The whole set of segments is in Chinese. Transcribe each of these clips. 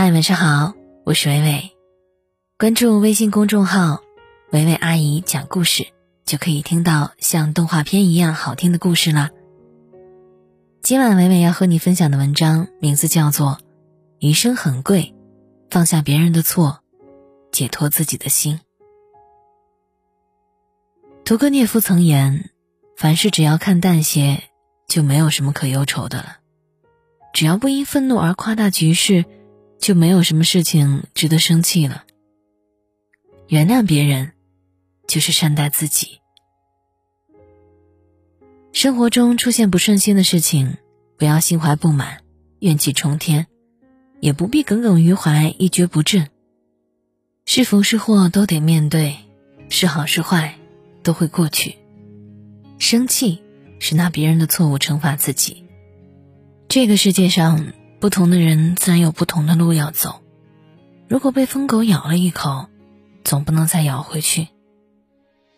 嗨，晚上好，我是伟伟。关注微信公众号“伟伟阿姨讲故事”，就可以听到像动画片一样好听的故事啦。今晚伟伟要和你分享的文章名字叫做《余生很贵，放下别人的错，解脱自己的心》。屠格涅夫曾言：“凡事只要看淡些，就没有什么可忧愁的了。只要不因愤怒而夸大局势。”就没有什么事情值得生气了。原谅别人，就是善待自己。生活中出现不顺心的事情，不要心怀不满、怨气冲天，也不必耿耿于怀、一蹶不振。是福是祸都得面对，是好是坏都会过去。生气是拿别人的错误惩罚自己。这个世界上。不同的人自然有不同的路要走。如果被疯狗咬了一口，总不能再咬回去。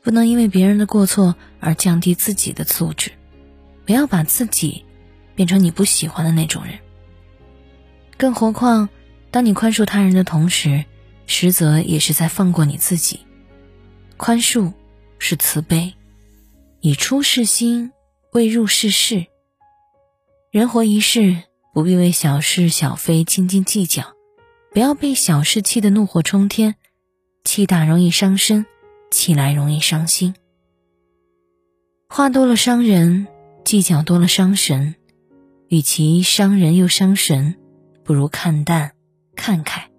不能因为别人的过错而降低自己的素质。不要把自己变成你不喜欢的那种人。更何况，当你宽恕他人的同时，实则也是在放过你自己。宽恕是慈悲，以出世心，未入世事。人活一世。不必为小事小非斤斤计较，不要被小事气得怒火冲天，气大容易伤身，气来容易伤心。话多了伤人，计较多了伤神，与其伤人又伤神，不如看淡看开，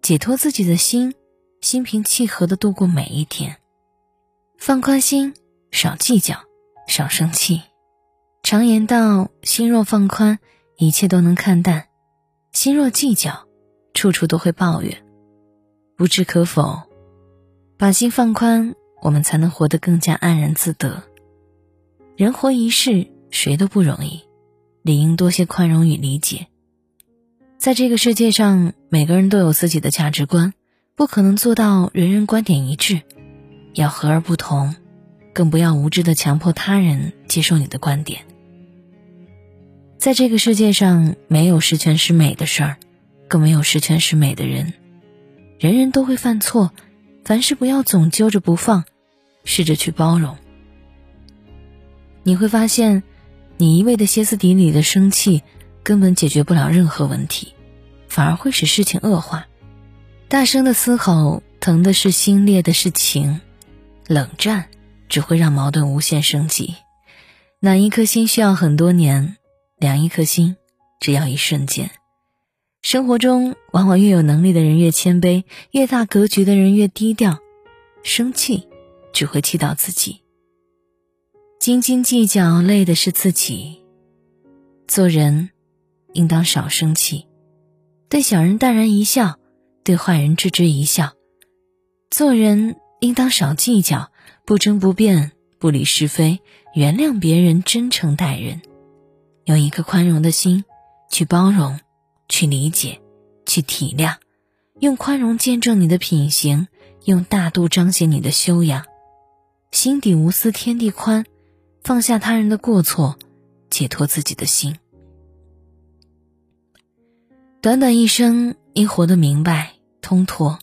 解脱自己的心，心平气和的度过每一天，放宽心，少计较，少生气。常言道：心若放宽。一切都能看淡，心若计较，处处都会抱怨，不置可否。把心放宽，我们才能活得更加安然自得。人活一世，谁都不容易，理应多些宽容与理解。在这个世界上，每个人都有自己的价值观，不可能做到人人观点一致，要和而不同，更不要无知的强迫他人接受你的观点。在这个世界上，没有十全十美的事儿，更没有十全十美的人。人人都会犯错，凡事不要总揪着不放，试着去包容。你会发现，你一味的歇斯底里的生气，根本解决不了任何问题，反而会使事情恶化。大声的嘶吼，疼的是心，裂的是情；冷战，只会让矛盾无限升级。暖一颗心需要很多年。凉一颗心，只要一瞬间。生活中，往往越有能力的人越谦卑，越大格局的人越低调。生气只会气到自己。斤斤计较，累的是自己。做人应当少生气，对小人淡然一笑，对坏人置之一笑。做人应当少计较，不争不辩，不理是非，原谅别人，真诚待人。用一颗宽容的心，去包容，去理解，去体谅，用宽容见证你的品行，用大度彰显你的修养。心底无私天地宽，放下他人的过错，解脱自己的心。短短一生，应活得明白通透。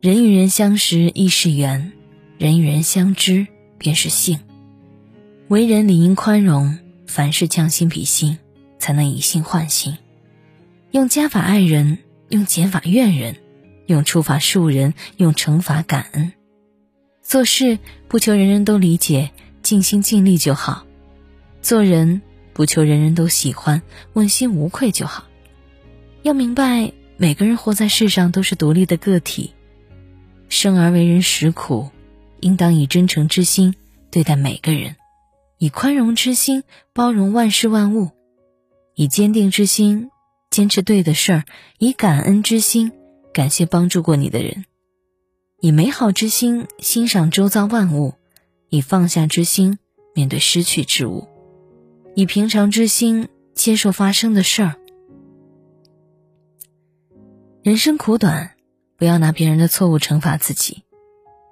人与人相识亦是缘，人与人相知便是幸。为人理应宽容。凡事将心比心，才能以心换心。用加法爱人，用减法怨人，用除法恕人，用惩罚感恩。做事不求人人都理解，尽心尽力就好；做人不求人人都喜欢，问心无愧就好。要明白，每个人活在世上都是独立的个体，生而为人实苦，应当以真诚之心对待每个人。以宽容之心包容万事万物，以坚定之心坚持对的事儿，以感恩之心感谢帮助过你的人，以美好之心欣赏周遭万物，以放下之心面对失去之物，以平常之心接受发生的事儿。人生苦短，不要拿别人的错误惩罚自己，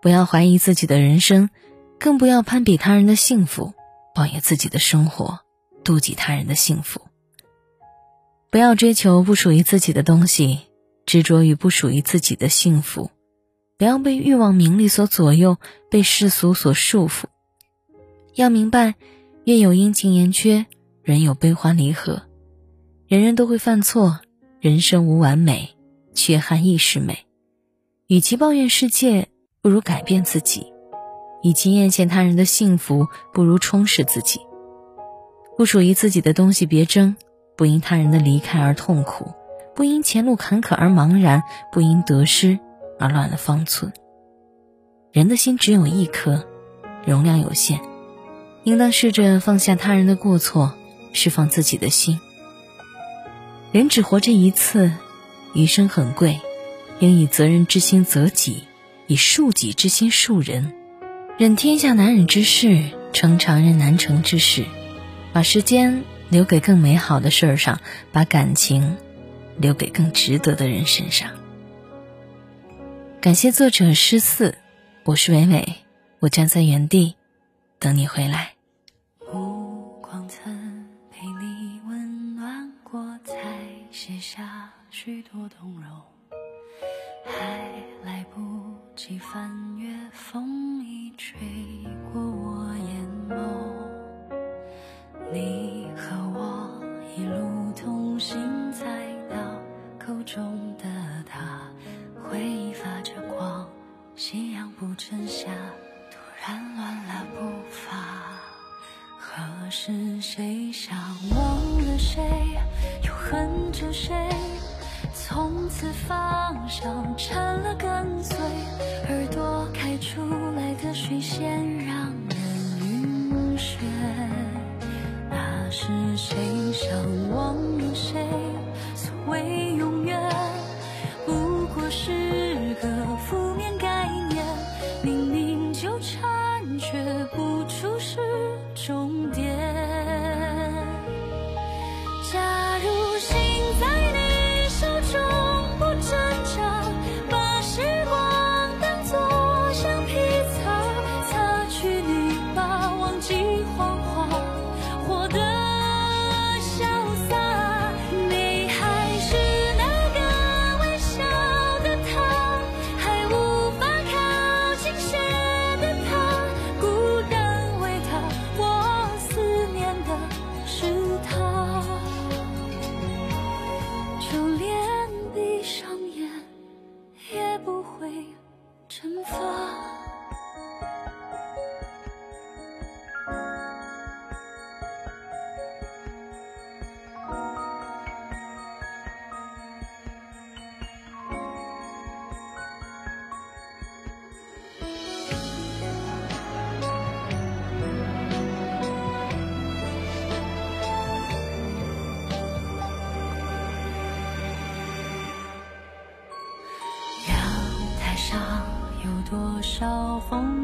不要怀疑自己的人生，更不要攀比他人的幸福。抱怨自己的生活，妒忌他人的幸福。不要追求不属于自己的东西，执着于不属于自己的幸福。不要被欲望、名利所左右，被世俗所束缚。要明白，月有阴晴圆缺，人有悲欢离合，人人都会犯错，人生无完美，缺憾亦是美。与其抱怨世界，不如改变自己；与其艳羡他人的幸福，不如充实自己。不属于自己的东西别争，不因他人的离开而痛苦，不因前路坎坷而茫然，不因得失而乱了方寸。人的心只有一颗，容量有限，应当试着放下他人的过错，释放自己的心。人只活这一次，余生很贵。应以责任之心责己，以恕己之心恕人，忍天下难忍之事，成常人难成之事，把时间留给更美好的事儿上，把感情留给更值得的人身上。感谢作者诗四，我是伟伟，我站在原地等你回来。目光曾陪你温暖过，才写下许多动容。此方向成了跟随，耳朵开出来的水仙让人晕眩。那是谁想忘了谁？所谓永远，不过是个负面概多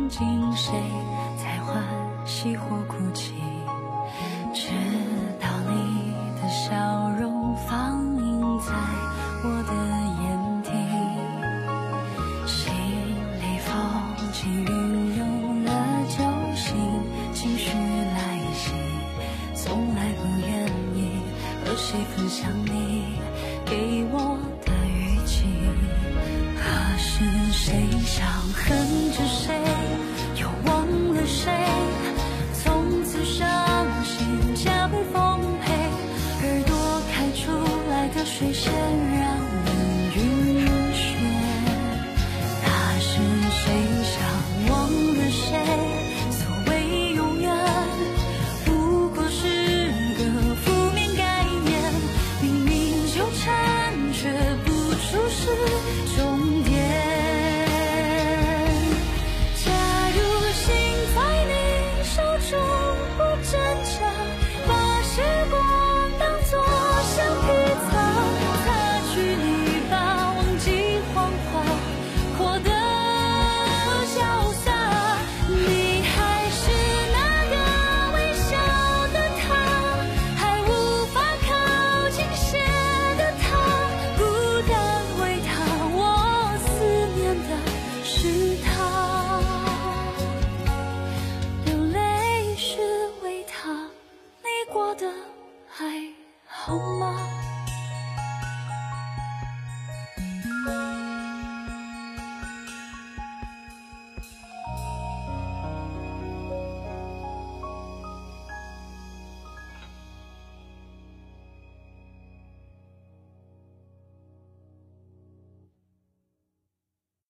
少风景，谁在欢喜或哭泣？直到你的笑容放映在我的眼底，心里风起云涌了揪心，情绪来袭，从来不愿意和谁分享你给我的语气。可是谁想？恨着谁，又忘了谁？从此伤心加倍奉陪，耳朵开出来的水仙